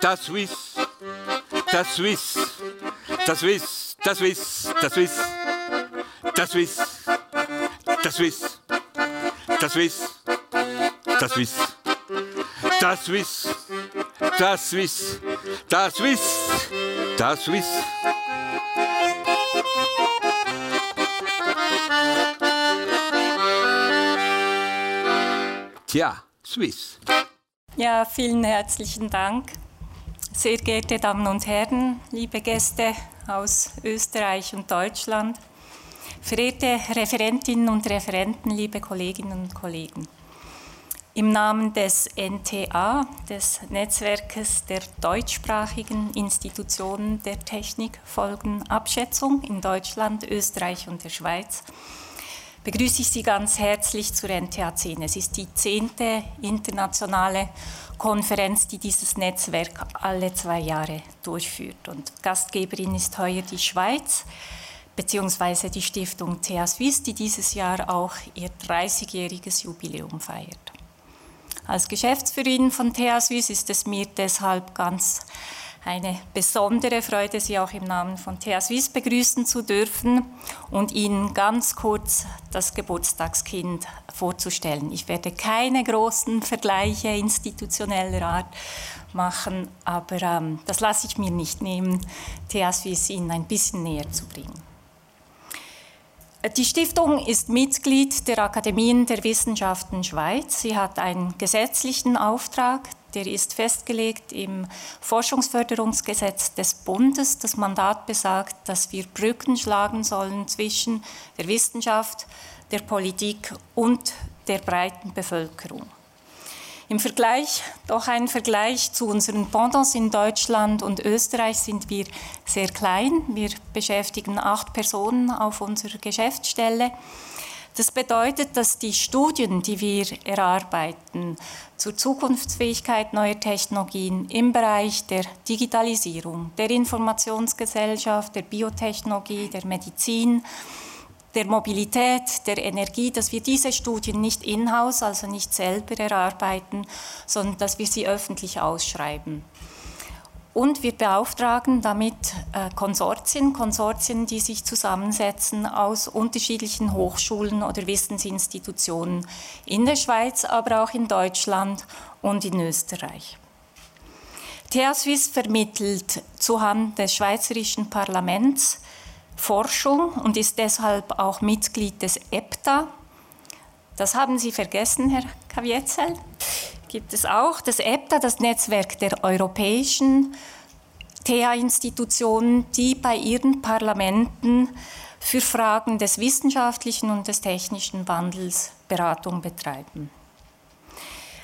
das Swiss, das Swiss, das Swiss, das Swiss, das Swiss, das Swiss, das Swiss, das Swiss, das Swiss, das Swiss, das Swiss, das Swiss, das Swiss. Tja, Swiss. Ja, vielen herzlichen Dank. Sehr geehrte Damen und Herren, liebe Gäste aus Österreich und Deutschland, verehrte Referentinnen und Referenten, liebe Kolleginnen und Kollegen. Im Namen des NTA, des Netzwerkes der deutschsprachigen Institutionen der Technikfolgenabschätzung in Deutschland, Österreich und der Schweiz, begrüße ich Sie ganz herzlich zur NTA 10. Es ist die zehnte internationale Konferenz, die dieses Netzwerk alle zwei Jahre durchführt. Und Gastgeberin ist heuer die Schweiz beziehungsweise die Stiftung TH Suisse, die dieses Jahr auch ihr 30-jähriges Jubiläum feiert. Als Geschäftsführerin von TH Suisse ist es mir deshalb ganz eine besondere Freude, Sie auch im Namen von TH Suisse begrüßen zu dürfen und Ihnen ganz kurz das Geburtstagskind vorzustellen. Ich werde keine großen Vergleiche institutioneller Art machen, aber ähm, das lasse ich mir nicht nehmen, TH Suisse Ihnen ein bisschen näher zu bringen. Die Stiftung ist Mitglied der Akademien der Wissenschaften Schweiz. Sie hat einen gesetzlichen Auftrag, der ist festgelegt im Forschungsförderungsgesetz des Bundes. Das Mandat besagt, dass wir Brücken schlagen sollen zwischen der Wissenschaft, der Politik und der breiten Bevölkerung. Im Vergleich, doch ein Vergleich zu unseren Pendants in Deutschland und Österreich sind wir sehr klein. Wir beschäftigen acht Personen auf unserer Geschäftsstelle. Das bedeutet, dass die Studien, die wir erarbeiten zur Zukunftsfähigkeit neuer Technologien im Bereich der Digitalisierung, der Informationsgesellschaft, der Biotechnologie, der Medizin, der Mobilität, der Energie, dass wir diese Studien nicht in-house, also nicht selber erarbeiten, sondern dass wir sie öffentlich ausschreiben. Und wir beauftragen damit äh, Konsortien, Konsortien, die sich zusammensetzen aus unterschiedlichen Hochschulen oder Wissensinstitutionen in der Schweiz, aber auch in Deutschland und in Österreich. TH Suisse vermittelt zuhanden des Schweizerischen Parlaments Forschung und ist deshalb auch Mitglied des EPTA. Das haben Sie vergessen, Herr Kavietzel gibt es auch das EPTA, das Netzwerk der europäischen TH-Institutionen, die bei ihren Parlamenten für Fragen des wissenschaftlichen und des technischen Wandels Beratung betreiben.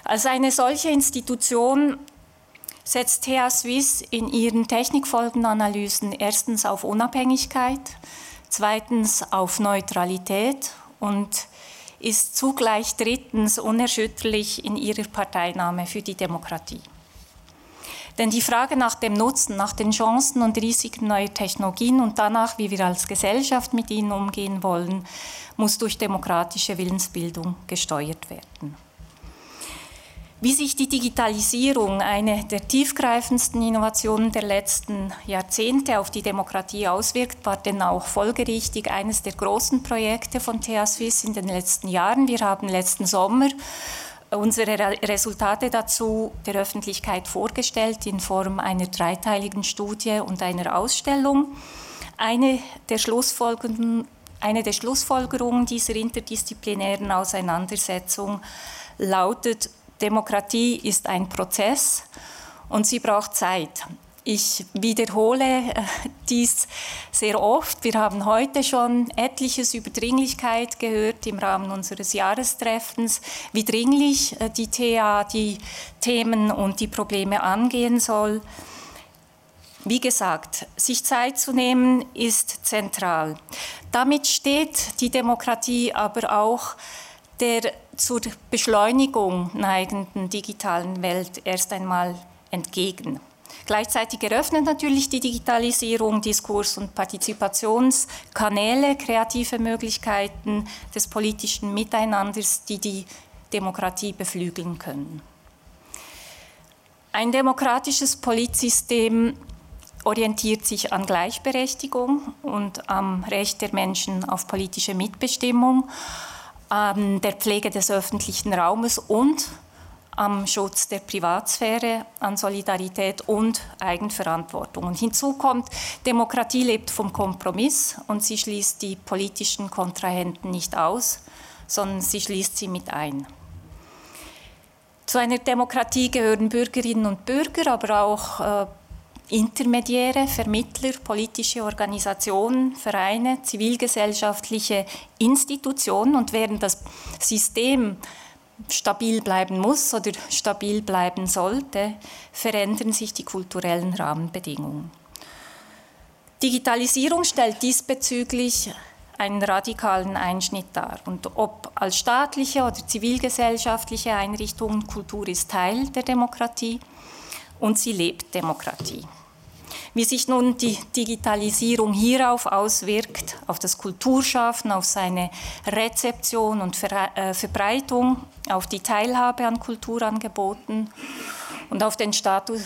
Als eine solche Institution setzt TH Suisse in ihren Technikfolgenanalysen erstens auf Unabhängigkeit, zweitens auf Neutralität und ist zugleich drittens unerschütterlich in ihrer Parteinahme für die Demokratie. Denn die Frage nach dem Nutzen, nach den Chancen und Risiken neuer Technologien und danach, wie wir als Gesellschaft mit ihnen umgehen wollen, muss durch demokratische Willensbildung gesteuert werden. Wie sich die Digitalisierung, eine der tiefgreifendsten Innovationen der letzten Jahrzehnte, auf die Demokratie auswirkt, war denn auch folgerichtig eines der großen Projekte von TH Suisse in den letzten Jahren. Wir haben letzten Sommer unsere Resultate dazu der Öffentlichkeit vorgestellt in Form einer dreiteiligen Studie und einer Ausstellung. Eine der Schlussfolgerungen, eine der Schlussfolgerungen dieser interdisziplinären Auseinandersetzung lautet, Demokratie ist ein Prozess und sie braucht Zeit. Ich wiederhole äh, dies sehr oft. Wir haben heute schon etliches über Dringlichkeit gehört im Rahmen unseres Jahrestreffens, wie dringlich äh, die TA die Themen und die Probleme angehen soll. Wie gesagt, sich Zeit zu nehmen ist zentral. Damit steht die Demokratie aber auch der zur Beschleunigung neigenden digitalen Welt erst einmal entgegen. Gleichzeitig eröffnet natürlich die Digitalisierung Diskurs- und Partizipationskanäle, kreative Möglichkeiten des politischen Miteinanders, die die Demokratie beflügeln können. Ein demokratisches Politsystem orientiert sich an Gleichberechtigung und am Recht der Menschen auf politische Mitbestimmung, an der Pflege des öffentlichen Raumes und am Schutz der Privatsphäre, an Solidarität und Eigenverantwortung. Und hinzu kommt, Demokratie lebt vom Kompromiss und sie schließt die politischen Kontrahenten nicht aus, sondern sie schließt sie mit ein. Zu einer Demokratie gehören Bürgerinnen und Bürger, aber auch äh, Intermediäre, Vermittler, politische Organisationen, Vereine, zivilgesellschaftliche Institutionen. Und während das System stabil bleiben muss oder stabil bleiben sollte, verändern sich die kulturellen Rahmenbedingungen. Digitalisierung stellt diesbezüglich einen radikalen Einschnitt dar. Und ob als staatliche oder zivilgesellschaftliche Einrichtungen, Kultur ist Teil der Demokratie und sie lebt Demokratie. Wie sich nun die Digitalisierung hierauf auswirkt, auf das Kulturschaffen, auf seine Rezeption und äh, Verbreitung, auf die Teilhabe an Kulturangeboten und auf den Status,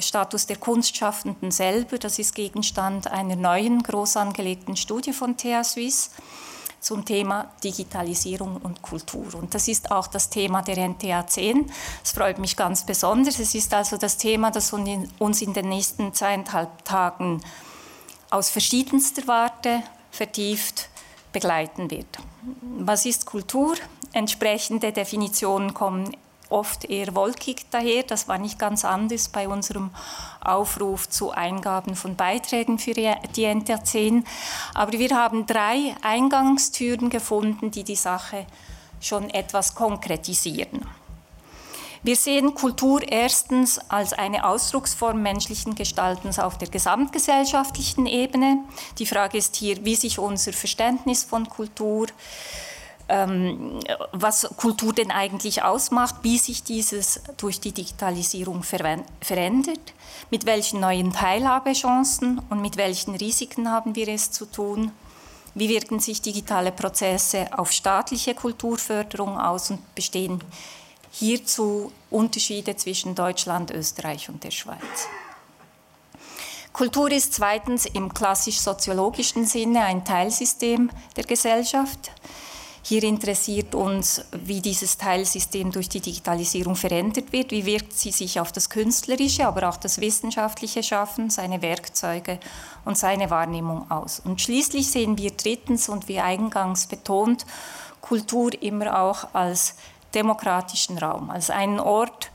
Status der Kunstschaffenden selber, das ist Gegenstand einer neuen groß angelegten Studie von TH Suisse zum Thema Digitalisierung und Kultur. Und das ist auch das Thema der NTA 10. Es freut mich ganz besonders. Es ist also das Thema, das uns in den nächsten zweieinhalb Tagen aus verschiedenster Warte vertieft begleiten wird. Was ist Kultur? Entsprechende Definitionen kommen oft eher wolkig daher. Das war nicht ganz anders bei unserem Aufruf zu Eingaben von Beiträgen für die NTR10. Aber wir haben drei Eingangstüren gefunden, die die Sache schon etwas konkretisieren. Wir sehen Kultur erstens als eine Ausdrucksform menschlichen Gestaltens auf der gesamtgesellschaftlichen Ebene. Die Frage ist hier, wie sich unser Verständnis von Kultur ähm, was Kultur denn eigentlich ausmacht, wie sich dieses durch die Digitalisierung verändert, mit welchen neuen Teilhabechancen und mit welchen Risiken haben wir es zu tun, wie wirken sich digitale Prozesse auf staatliche Kulturförderung aus und bestehen hierzu Unterschiede zwischen Deutschland, Österreich und der Schweiz. Kultur ist zweitens im klassisch-soziologischen Sinne ein Teilsystem der Gesellschaft. Hier interessiert uns, wie dieses Teilsystem durch die Digitalisierung verändert wird, wie wirkt sie sich auf das künstlerische, aber auch das wissenschaftliche Schaffen, seine Werkzeuge und seine Wahrnehmung aus. Und schließlich sehen wir drittens und wie eingangs betont, Kultur immer auch als demokratischen Raum, als einen Ort,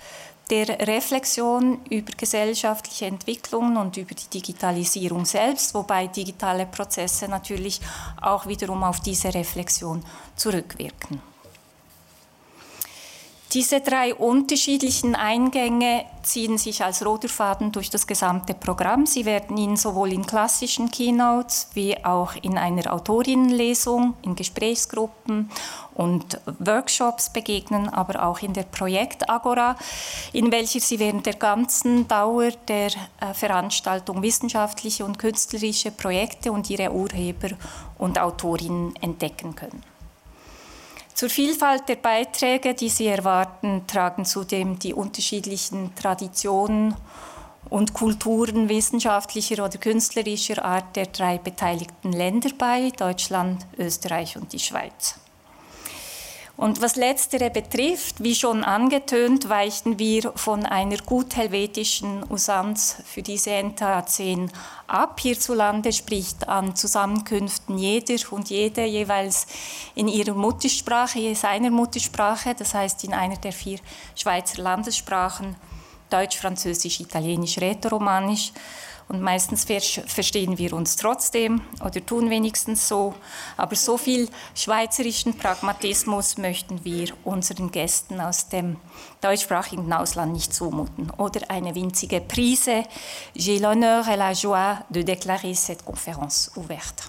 der Reflexion über gesellschaftliche Entwicklungen und über die Digitalisierung selbst, wobei digitale Prozesse natürlich auch wiederum auf diese Reflexion zurückwirken. Diese drei unterschiedlichen Eingänge ziehen sich als roter Faden durch das gesamte Programm. Sie werden Ihnen sowohl in klassischen Keynotes wie auch in einer Autorinnenlesung, in Gesprächsgruppen und Workshops begegnen, aber auch in der Projektagora, in welcher Sie während der ganzen Dauer der äh, Veranstaltung wissenschaftliche und künstlerische Projekte und ihre Urheber und Autorinnen entdecken können. Zur Vielfalt der Beiträge, die Sie erwarten, tragen zudem die unterschiedlichen Traditionen und Kulturen wissenschaftlicher oder künstlerischer Art der drei beteiligten Länder bei, Deutschland, Österreich und die Schweiz. Und was letztere betrifft, wie schon angetönt, weichen wir von einer gut helvetischen Usanz für diese NTA 10 ab. Hierzulande spricht an Zusammenkünften jeder und jede jeweils in ihrer Muttersprache, seiner Muttersprache, das heißt in einer der vier Schweizer Landessprachen, Deutsch, Französisch, Italienisch, Rätoromanisch und meistens verstehen wir uns trotzdem oder tun wenigstens so. Aber so viel schweizerischen Pragmatismus möchten wir unseren Gästen aus dem deutschsprachigen Ausland nicht zumuten. Oder eine winzige Prise. J'ai l'honneur et la joie de déclarer cette conférence ouverte.